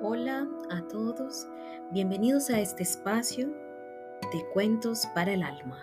Hola a todos, bienvenidos a este espacio de cuentos para el alma.